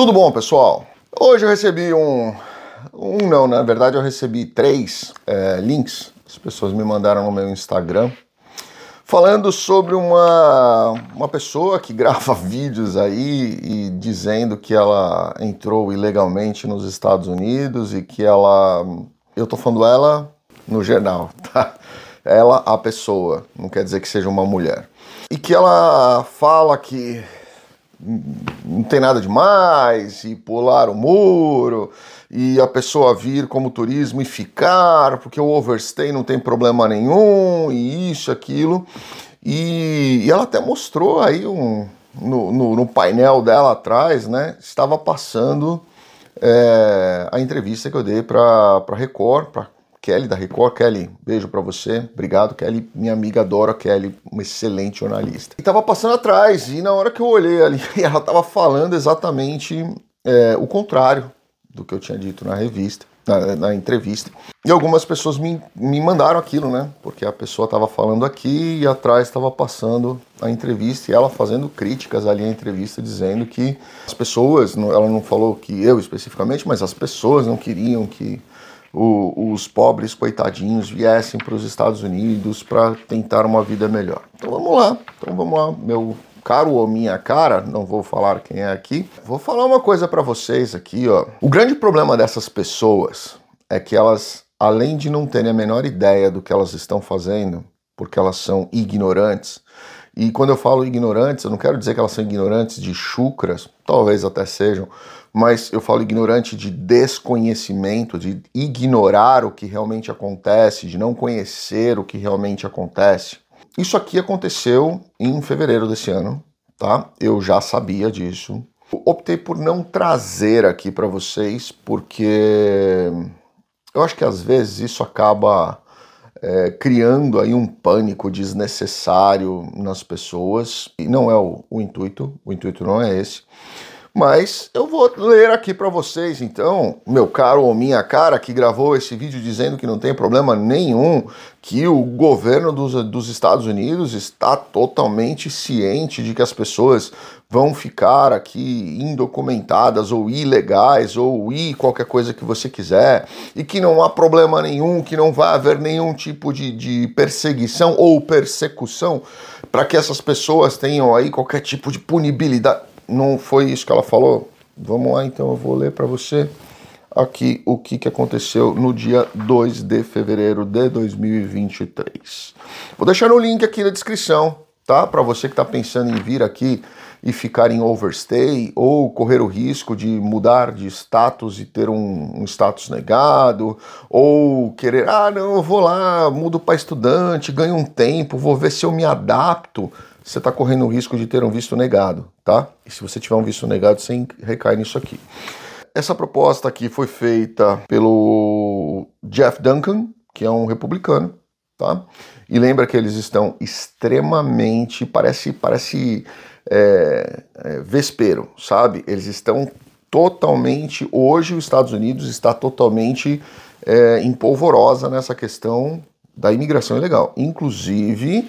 Tudo bom, pessoal? Hoje eu recebi um. Um não, na verdade eu recebi três é, links. As pessoas me mandaram no meu Instagram falando sobre uma, uma pessoa que grava vídeos aí e dizendo que ela entrou ilegalmente nos Estados Unidos e que ela. Eu tô falando ela no geral, tá? Ela, a pessoa, não quer dizer que seja uma mulher. E que ela fala que não tem nada demais e pular o muro e a pessoa vir como turismo e ficar, porque o overstay não tem problema nenhum e isso, aquilo. E, e ela até mostrou aí um, no, no, no, painel dela atrás, né? Estava passando é, a entrevista que eu dei para Record, para Kelly da Record. Kelly, beijo para você. Obrigado, Kelly. Minha amiga adora Kelly, uma excelente jornalista. E tava passando atrás, e na hora que eu olhei ali, ela tava falando exatamente é, o contrário do que eu tinha dito na revista, na, na entrevista. E algumas pessoas me, me mandaram aquilo, né? Porque a pessoa estava falando aqui e atrás estava passando a entrevista e ela fazendo críticas ali à entrevista, dizendo que as pessoas, ela não falou que eu especificamente, mas as pessoas não queriam que o, os pobres coitadinhos viessem para os Estados Unidos para tentar uma vida melhor. Então vamos lá, então vamos lá, meu caro ou minha cara, não vou falar quem é aqui. Vou falar uma coisa para vocês aqui, ó. O grande problema dessas pessoas é que elas, além de não terem a menor ideia do que elas estão fazendo, porque elas são ignorantes, e quando eu falo ignorantes, eu não quero dizer que elas são ignorantes de chucras, talvez até sejam, mas eu falo ignorante de desconhecimento, de ignorar o que realmente acontece, de não conhecer o que realmente acontece. Isso aqui aconteceu em fevereiro desse ano, tá? Eu já sabia disso. Optei por não trazer aqui para vocês porque eu acho que às vezes isso acaba é, criando aí um pânico desnecessário nas pessoas e não é o, o intuito. O intuito não é esse. Mas eu vou ler aqui para vocês, então, meu caro ou minha cara que gravou esse vídeo dizendo que não tem problema nenhum, que o governo dos, dos Estados Unidos está totalmente ciente de que as pessoas vão ficar aqui indocumentadas ou ilegais ou ir qualquer coisa que você quiser e que não há problema nenhum, que não vai haver nenhum tipo de, de perseguição ou persecução para que essas pessoas tenham aí qualquer tipo de punibilidade não foi isso que ela falou? Vamos lá então, eu vou ler para você aqui o que, que aconteceu no dia 2 de fevereiro de 2023. Vou deixar no link aqui na descrição, tá? Para você que está pensando em vir aqui e ficar em overstay ou correr o risco de mudar de status e ter um, um status negado ou querer, ah, não, eu vou lá, mudo para estudante, ganho um tempo, vou ver se eu me adapto você está correndo o risco de ter um visto negado, tá? E se você tiver um visto negado, você recai nisso aqui. Essa proposta aqui foi feita pelo Jeff Duncan, que é um republicano, tá? E lembra que eles estão extremamente, parece, parece é, é, vespeiro, sabe? Eles estão totalmente, hoje os Estados Unidos está totalmente é, empolvorosa nessa questão da imigração ilegal. Inclusive,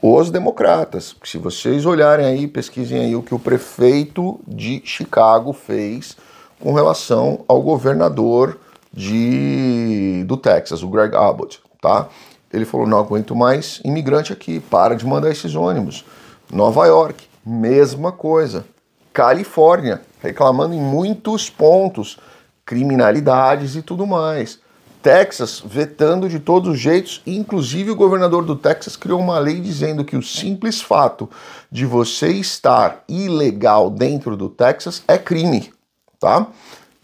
os democratas. Se vocês olharem aí, pesquisem aí o que o prefeito de Chicago fez com relação ao governador de, do Texas, o Greg Abbott, tá? Ele falou: não aguento mais imigrante aqui, para de mandar esses ônibus. Nova York, mesma coisa. Califórnia, reclamando em muitos pontos, criminalidades e tudo mais. Texas vetando de todos os jeitos, inclusive o governador do Texas criou uma lei dizendo que o simples fato de você estar ilegal dentro do Texas é crime, tá?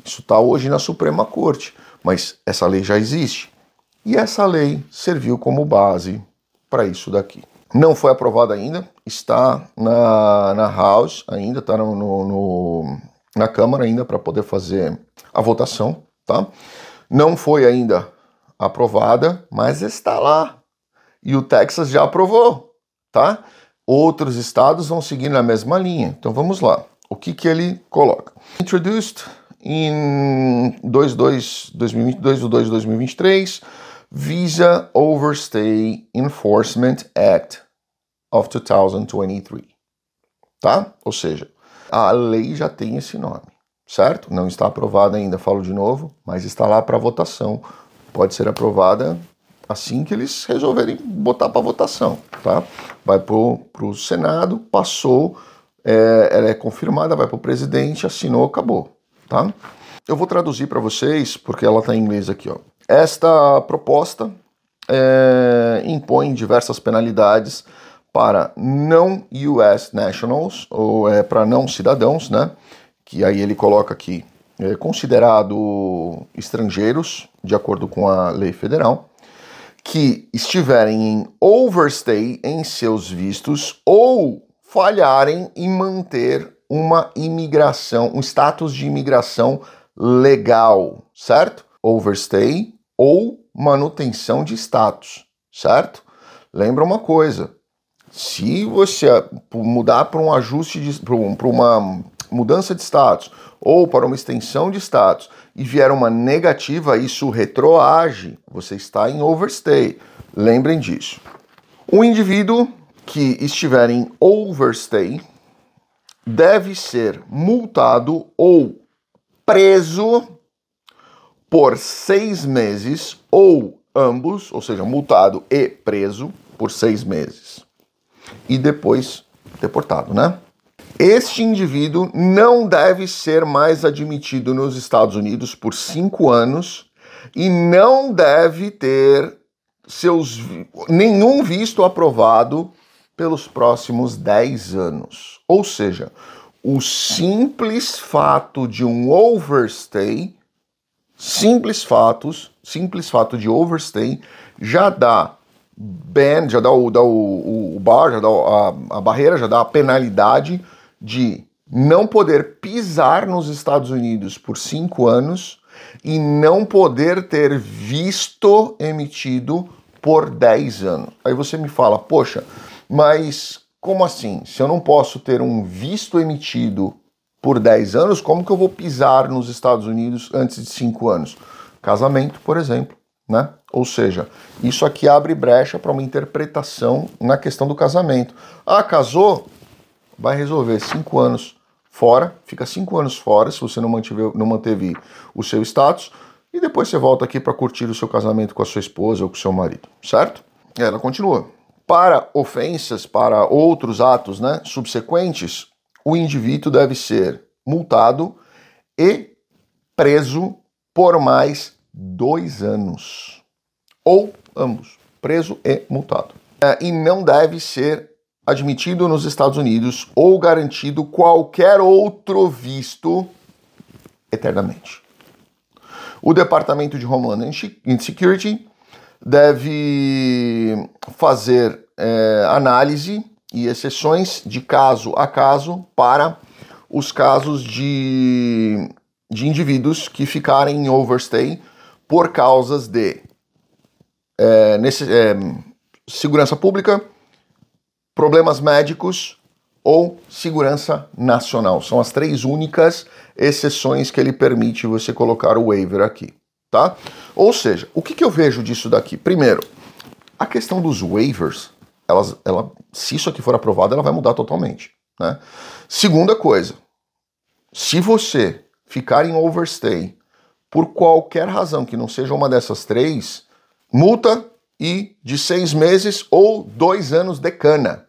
Isso está hoje na Suprema Corte, mas essa lei já existe. E essa lei serviu como base para isso daqui. Não foi aprovada ainda, está na, na House ainda, está no, no, na Câmara ainda para poder fazer a votação, tá? Não foi ainda aprovada, mas está lá. E o Texas já aprovou, tá? Outros estados vão seguir na mesma linha. Então vamos lá. O que, que ele coloca? Introduced em 22, 2022 ou 2 2023, Visa Overstay Enforcement Act of 2023. Tá? Ou seja, a lei já tem esse nome, certo? Não está aprovada ainda, falo de novo, mas está lá para votação. Pode ser aprovada assim que eles resolverem botar para votação, tá? Vai para o Senado, passou, é, ela é confirmada, vai para o presidente, assinou, acabou, tá? Eu vou traduzir para vocês, porque ela está em inglês aqui, ó. Esta proposta é, impõe diversas penalidades para não US nationals, ou é, para não cidadãos, né? Que aí ele coloca aqui, é, considerado estrangeiros, de acordo com a lei federal, que estiverem em overstay em seus vistos ou falharem em manter uma imigração, um status de imigração legal, certo? Overstay ou manutenção de status, certo? Lembra uma coisa, se você mudar para um ajuste, para uma mudança de status ou para uma extensão de status e vier uma negativa, isso retroage, você está em overstay. Lembrem disso. O indivíduo que estiver em overstay deve ser multado ou preso por seis meses ou ambos, ou seja, multado e preso por seis meses e depois deportado, né? Este indivíduo não deve ser mais admitido nos Estados Unidos por cinco anos e não deve ter seus nenhum visto aprovado pelos próximos dez anos. Ou seja, o simples fato de um overstay, simples fatos, simples fato de overstay já dá ban, já dá o, dá o, o bar, já dá a, a barreira, já dá a penalidade de não poder pisar nos Estados Unidos por cinco anos e não poder ter visto emitido por 10 anos. Aí você me fala, poxa, mas como assim? Se eu não posso ter um visto emitido por 10 anos, como que eu vou pisar nos Estados Unidos antes de 5 anos? Casamento, por exemplo né? Ou seja, isso aqui abre brecha para uma interpretação na questão do casamento. Ah, casou? Vai resolver cinco anos fora, fica cinco anos fora se você não, mantiver, não manteve o seu status, e depois você volta aqui para curtir o seu casamento com a sua esposa ou com o seu marido, certo? Ela continua. Para ofensas, para outros atos né, subsequentes, o indivíduo deve ser multado e preso por mais dois anos, ou ambos, preso e multado. É, e não deve ser admitido nos Estados Unidos ou garantido qualquer outro visto eternamente. O Departamento de Homeland Security deve fazer é, análise e exceções de caso a caso para os casos de, de indivíduos que ficarem em overstay por causas de é, nesse, é, segurança pública, problemas médicos ou segurança nacional. São as três únicas exceções que ele permite você colocar o waiver aqui, tá? Ou seja, o que, que eu vejo disso daqui? Primeiro, a questão dos waivers, elas, ela, se isso aqui for aprovado, ela vai mudar totalmente, né? Segunda coisa, se você ficar em overstay por qualquer razão que não seja uma dessas três, multa e de seis meses ou dois anos de cana.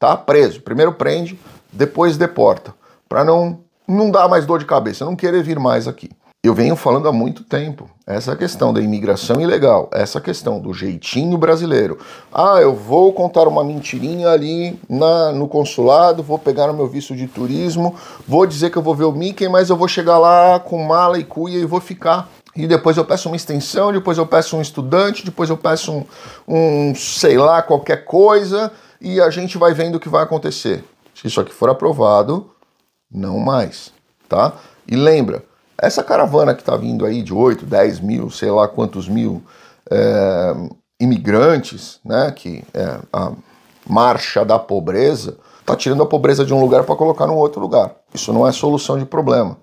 Tá preso. Primeiro prende, depois deporta. Para não, não dar mais dor de cabeça, não querer vir mais aqui. Eu venho falando há muito tempo essa questão da imigração ilegal, essa questão do jeitinho brasileiro. Ah, eu vou contar uma mentirinha ali na, no consulado, vou pegar o meu visto de turismo, vou dizer que eu vou ver o Mickey, mas eu vou chegar lá com mala e cuia e vou ficar. E depois eu peço uma extensão, depois eu peço um estudante, depois eu peço um, um sei lá, qualquer coisa, e a gente vai vendo o que vai acontecer. Se isso aqui for aprovado, não mais, tá? E lembra, essa caravana que está vindo aí de 8, 10 mil, sei lá quantos mil é, imigrantes, né, que é a marcha da pobreza, está tirando a pobreza de um lugar para colocar num outro lugar. Isso não é solução de problema.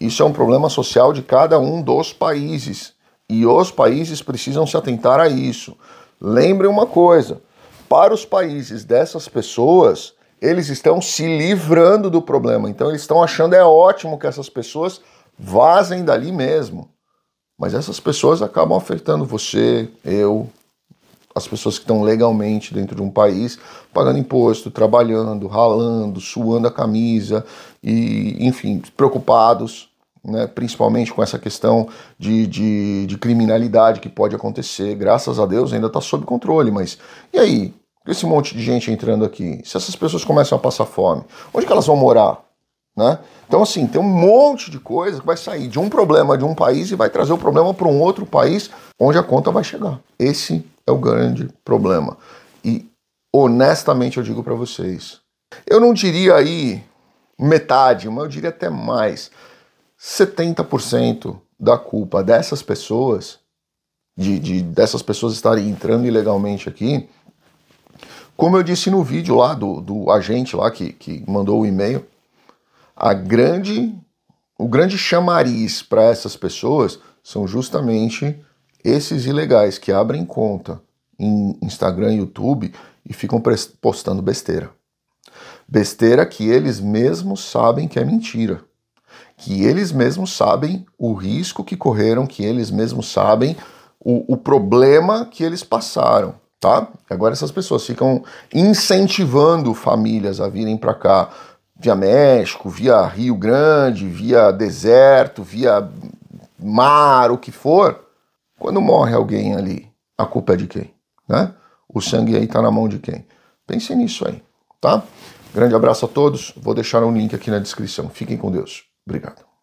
Isso é um problema social de cada um dos países. E os países precisam se atentar a isso. Lembre uma coisa: para os países dessas pessoas, eles estão se livrando do problema. Então eles estão achando é ótimo que essas pessoas vazem dali mesmo. Mas essas pessoas acabam afetando você, eu, as pessoas que estão legalmente dentro de um país, pagando imposto, trabalhando, ralando, suando a camisa e, enfim, preocupados, né, principalmente com essa questão de, de, de criminalidade que pode acontecer. Graças a Deus ainda está sob controle, mas e aí? Esse monte de gente entrando aqui, se essas pessoas começam a passar fome, onde que elas vão morar? Né? Então, assim, tem um monte de coisa que vai sair de um problema de um país e vai trazer o problema para um outro país onde a conta vai chegar. Esse é o grande problema. E, honestamente, eu digo para vocês, eu não diria aí metade, mas eu diria até mais. 70% da culpa dessas pessoas, de, de, dessas pessoas estarem entrando ilegalmente aqui, como eu disse no vídeo lá do, do agente lá que, que mandou o e-mail, a grande, o grande chamariz para essas pessoas são justamente esses ilegais que abrem conta em Instagram e YouTube e ficam postando besteira. Besteira que eles mesmos sabem que é mentira. Que eles mesmos sabem o risco que correram, que eles mesmos sabem o, o problema que eles passaram. Tá? Agora essas pessoas ficam incentivando famílias a virem para cá via México, via Rio Grande, via deserto, via mar, o que for. Quando morre alguém ali, a culpa é de quem? Né? O sangue aí está na mão de quem? Pense nisso aí, tá? Grande abraço a todos. Vou deixar um link aqui na descrição. Fiquem com Deus. Obrigado.